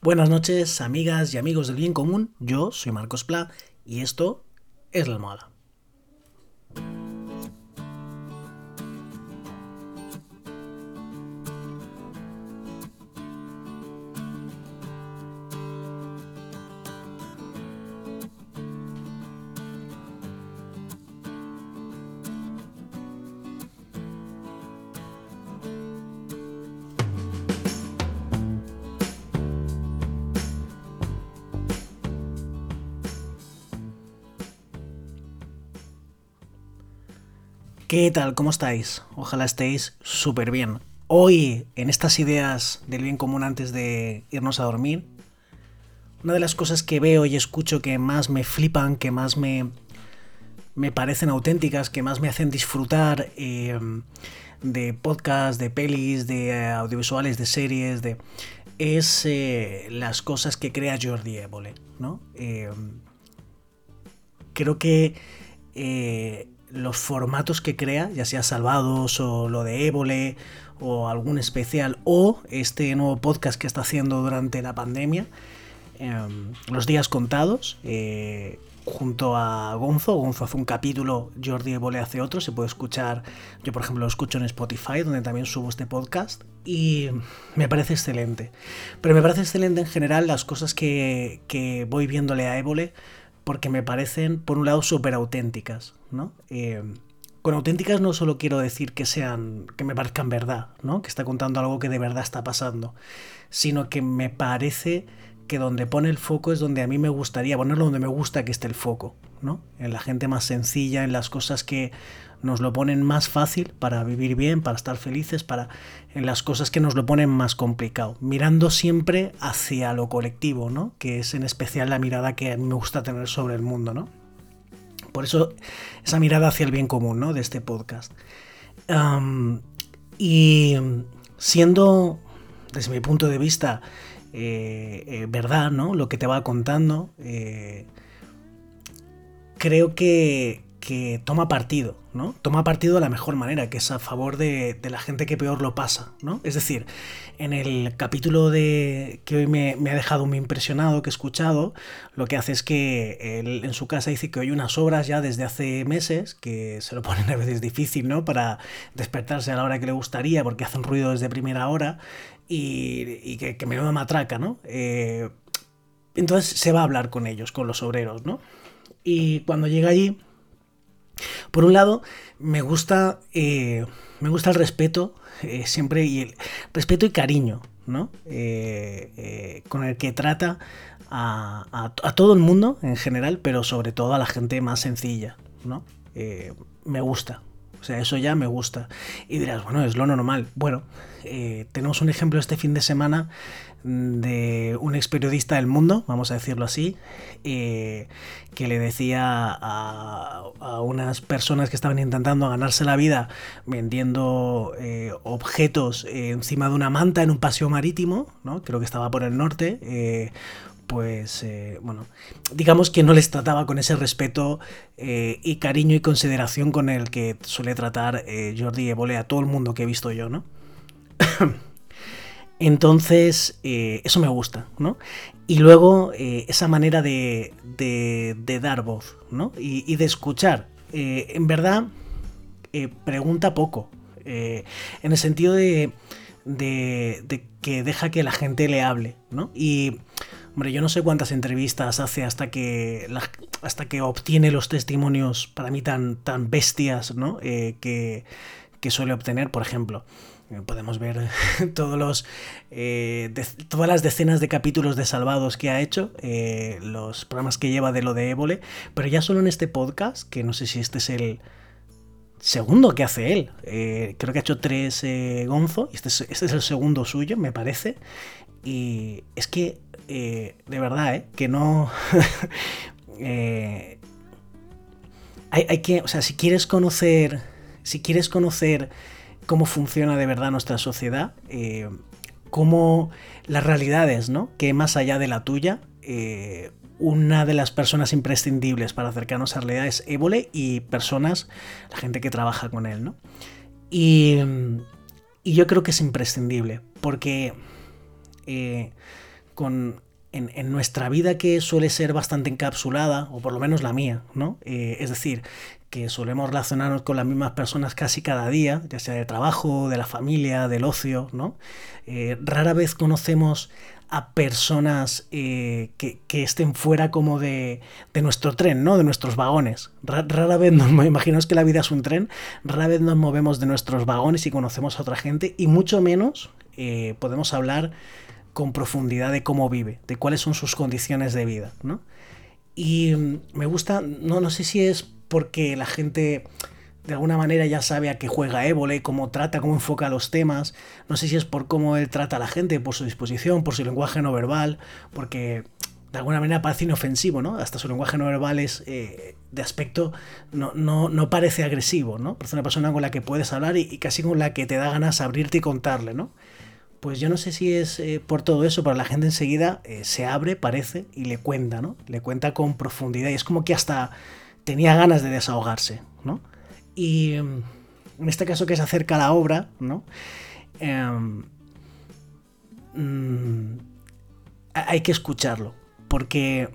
Buenas noches, amigas y amigos del bien común. Yo soy Marcos Pla y esto es la almohada. ¿Qué tal? ¿Cómo estáis? Ojalá estéis súper bien. Hoy, en estas ideas del bien común antes de irnos a dormir, una de las cosas que veo y escucho que más me flipan, que más me, me parecen auténticas, que más me hacen disfrutar eh, de podcasts, de pelis, de eh, audiovisuales, de series, de es eh, las cosas que crea Jordi Évole, ¿no? creo que los formatos que crea, ya sea Salvados o lo de Évole o algún especial o este nuevo podcast que está haciendo durante la pandemia, em, Los días contados, eh, junto a Gonzo. Gonzo hace un capítulo, Jordi Évole hace otro, se puede escuchar, yo por ejemplo lo escucho en Spotify, donde también subo este podcast, y me parece excelente. Pero me parece excelente en general las cosas que, que voy viéndole a Évole porque me parecen, por un lado, súper auténticas, ¿no? Eh, con auténticas no solo quiero decir que sean, que me parezcan verdad, ¿no? Que está contando algo que de verdad está pasando, sino que me parece que donde pone el foco es donde a mí me gustaría ponerlo, donde me gusta que esté el foco, ¿no? En la gente más sencilla, en las cosas que nos lo ponen más fácil para vivir bien, para estar felices, para en las cosas que nos lo ponen más complicado, mirando siempre hacia lo colectivo, ¿no? Que es en especial la mirada que a mí me gusta tener sobre el mundo, ¿no? Por eso esa mirada hacia el bien común, ¿no? De este podcast. y siendo, desde mi punto de vista, eh, eh, verdad, ¿no? Lo que te va contando, eh, creo que, que toma partido, ¿no? Toma partido de la mejor manera, que es a favor de, la gente que peor lo pasa, ¿no? Es decir, en el capítulo de que hoy me, ha dejado muy impresionado, que he escuchado, lo que hace es que él en su casa dice que hay unas obras ya desde hace meses, que se lo ponen a veces difícil, ¿no? Para despertarse a la hora que le gustaría, porque hacen ruido desde primera hora, y, que, que me matraca, ¿no? Eh, entonces se va a hablar con ellos, con los obreros, ¿no? Y cuando llega allí por un lado, me gusta, eh, me gusta el respeto, eh, siempre, y el respeto y cariño, ¿no? Eh, con el que trata a, todo el mundo en general, pero sobre todo a la gente más sencilla, ¿no? me gusta, o sea, eso ya me gusta. Y dirás, bueno, es lo normal. Bueno, tenemos un ejemplo este fin de semana de un ex periodista del mundo, vamos a decirlo así, eh, que le decía a, unas personas que estaban intentando ganarse la vida vendiendo eh, objetos encima de una manta en un paseo marítimo, ¿no? creo que estaba por el norte, eh, pues bueno, digamos que no les trataba con ese respeto y cariño y consideración con el que suele tratar Jordi Evole a todo el mundo que he visto yo, ¿no? Entonces, eh, eso me gusta, ¿no? Y luego eh, esa manera de, dar voz, ¿no? Y, de escuchar. Eh, en verdad, pregunta poco. en el sentido de, que deja que la gente le hable, ¿no? Y, hombre, yo no sé cuántas entrevistas hace hasta que, hasta que obtiene los testimonios para mí tan, tan bestias, ¿no? que, que suele obtener, por ejemplo. Eh, podemos ver todos los, eh, todas las decenas de capítulos de Salvados que ha hecho, eh, los programas que lleva de lo de Évole, pero ya solo en este podcast, que no sé si este es el segundo que hace él, creo que ha hecho tres Gonzo, este es, este es, el segundo suyo, me parece, y es que, de verdad, que no... hay, hay que, o sea, si quieres conocer, si quieres conocer cómo funciona de verdad nuestra sociedad, eh, cómo las realidades, ¿no? Que más allá de la tuya, eh, una de las personas imprescindibles para acercarnos a la realidad es Évole y personas, la gente que trabaja con él, ¿no? Y, yo creo que es imprescindible, porque eh, en, nuestra vida que suele ser bastante encapsulada, o por lo menos la mía, ¿no? Eh, es decir, que solemos relacionarnos con las mismas personas casi cada día, ya sea de trabajo, de la familia, del ocio, ¿no? Eh, rara vez conocemos a personas eh, que, estén fuera como de, de, nuestro tren, ¿no? De nuestros vagones. Rara, vez nos imaginaos que la vida es un tren, rara vez nos movemos de nuestros vagones y conocemos a otra gente, y mucho menos podemos hablar con profundidad de cómo vive, de cuáles son sus condiciones de vida, ¿no? Y mm, me gusta, no, no sé si es porque la gente de alguna manera ya sabe a qué juega Évole, cómo trata, cómo enfoca los temas. No sé si es por cómo él trata a la gente, por su disposición, por su lenguaje no verbal, porque de alguna manera parece inofensivo, ¿no? Hasta su lenguaje no verbal es eh, de aspecto, no, no, parece agresivo, ¿no? Parece una persona con la que puedes hablar y, y, casi con la que te da ganas abrirte y contarle, ¿no? Pues yo no sé si es eh, por todo eso, pero la gente enseguida eh, se abre, parece, y le cuenta, ¿no? Le cuenta con profundidad y es como que hasta tenía ganas de desahogarse, ¿no? Y em, en este caso que se acerca a la obra, ¿no? Em, mm, hay que escucharlo, porque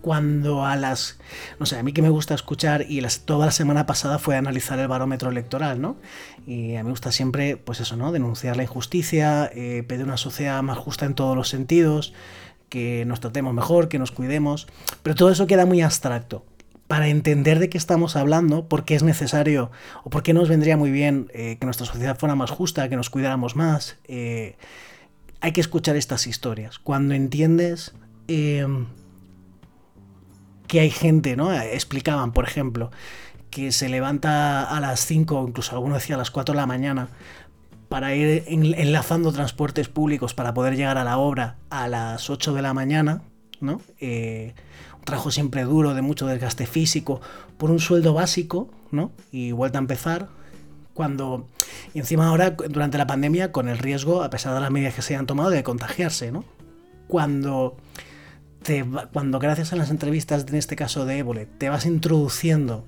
cuando a las... No sé, a mí que me gusta escuchar y toda la semana pasada fue analizar el barómetro electoral, ¿no? Y a mí me gusta siempre, pues eso, ¿no? Denunciar la injusticia, eh, pedir una sociedad más justa en todos los sentidos, que nos tratemos mejor, que nos cuidemos, pero todo eso queda muy abstracto. Para entender de qué estamos hablando, por qué es necesario o por qué nos vendría muy bien eh, que nuestra sociedad fuera más justa, que nos cuidáramos más, eh, hay que escuchar estas historias. Cuando entiendes que hay gente, ¿no? Explicaban, por ejemplo, que se levanta a las 5, incluso alguno decía a las 4 de la mañana, para ir enlazando transportes públicos para poder llegar a la obra a las 8 de la mañana, ¿no? Eh, un trabajo siempre duro, de mucho desgaste físico, por un sueldo básico, ¿no? Y vuelta a empezar. Cuando, y encima ahora, durante la pandemia, con el riesgo, a pesar de las medidas que se hayan tomado, de contagiarse, ¿no? Cuando cuando gracias a las entrevistas, en este caso de Évole, te vas introduciendo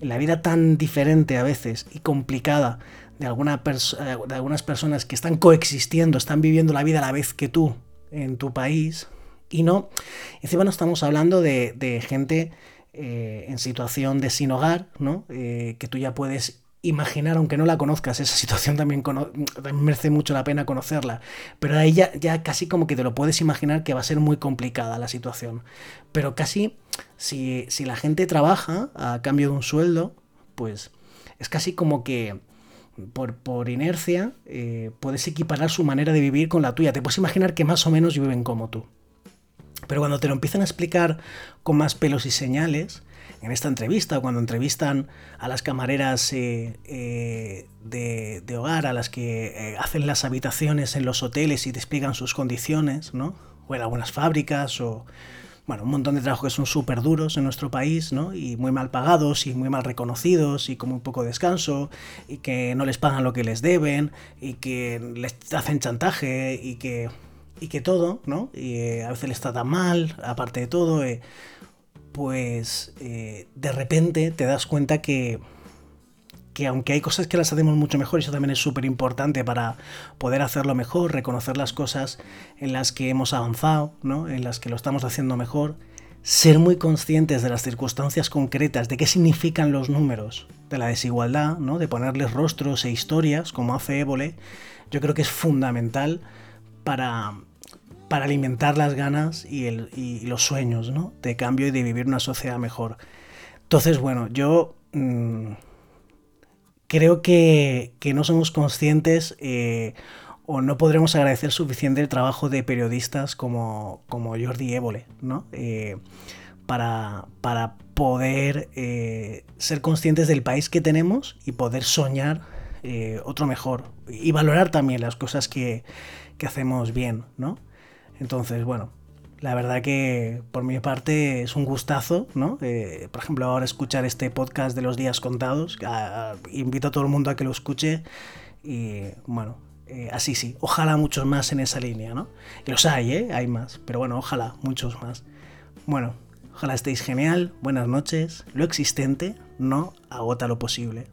en la vida tan diferente a veces y complicada de, alguna de algunas personas que están coexistiendo, están viviendo la vida a la vez que tú en tu país, y no, encima no estamos hablando de, gente eh, en situación de sin hogar, ¿no? Eh, que tú ya puedes imaginar, aunque no la conozcas, esa situación también, merece mucho la pena conocerla, pero ahí ya, ya, casi como que te lo puedes imaginar que va a ser muy complicada la situación. Pero casi, si, si la gente trabaja a cambio de un sueldo, pues es casi como que por, por inercia eh, puedes equiparar su manera de vivir con la tuya. Te puedes imaginar que más o menos viven como tú. Pero cuando te lo empiezan a explicar con más pelos y señales, en esta entrevista, cuando entrevistan a las camareras eh, eh, de, hogar, a las que eh, hacen las habitaciones en los hoteles y te explican sus condiciones, ¿no? O en algunas fábricas, o bueno, un montón de trabajos que son súper duros en nuestro país, ¿no? Y muy mal pagados y muy mal reconocidos y con muy poco descanso y que no les pagan lo que les deben y que les hacen chantaje y que, y que todo, ¿no? Y a veces les tratan mal, aparte de todo pues eh, de repente te das cuenta que, que aunque hay cosas que las hacemos mucho mejor, eso también es súper importante para poder hacerlo mejor, reconocer las cosas en las que hemos avanzado, ¿no? en las que lo estamos haciendo mejor, ser muy conscientes de las circunstancias concretas, de qué significan los números, de la desigualdad, ¿no? de ponerles rostros e historias, como hace Évole, yo creo que es fundamental para, para alimentar las ganas y, los sueños ¿no? de cambio y de vivir una sociedad mejor. Entonces, bueno, yo mm, creo que, no somos conscientes eh, o no podremos agradecer suficiente el trabajo de periodistas como, Jordi Évole, ¿no? Eh, para, para, poder eh, ser conscientes del país que tenemos y poder soñar otro mejor y valorar también las cosas que, que hacemos bien, ¿no? Entonces, bueno, la verdad que por mi parte es un gustazo, ¿no? Eh, por ejemplo, ahora escuchar este podcast de los días contados. invito a todo el mundo a que lo escuche. Y bueno, eh, así sí, ojalá muchos más en esa línea, ¿no? Y los hay, ¿eh? Hay más, pero bueno, ojalá muchos más. Bueno, ojalá estéis genial, buenas noches. Lo existente no agota lo posible.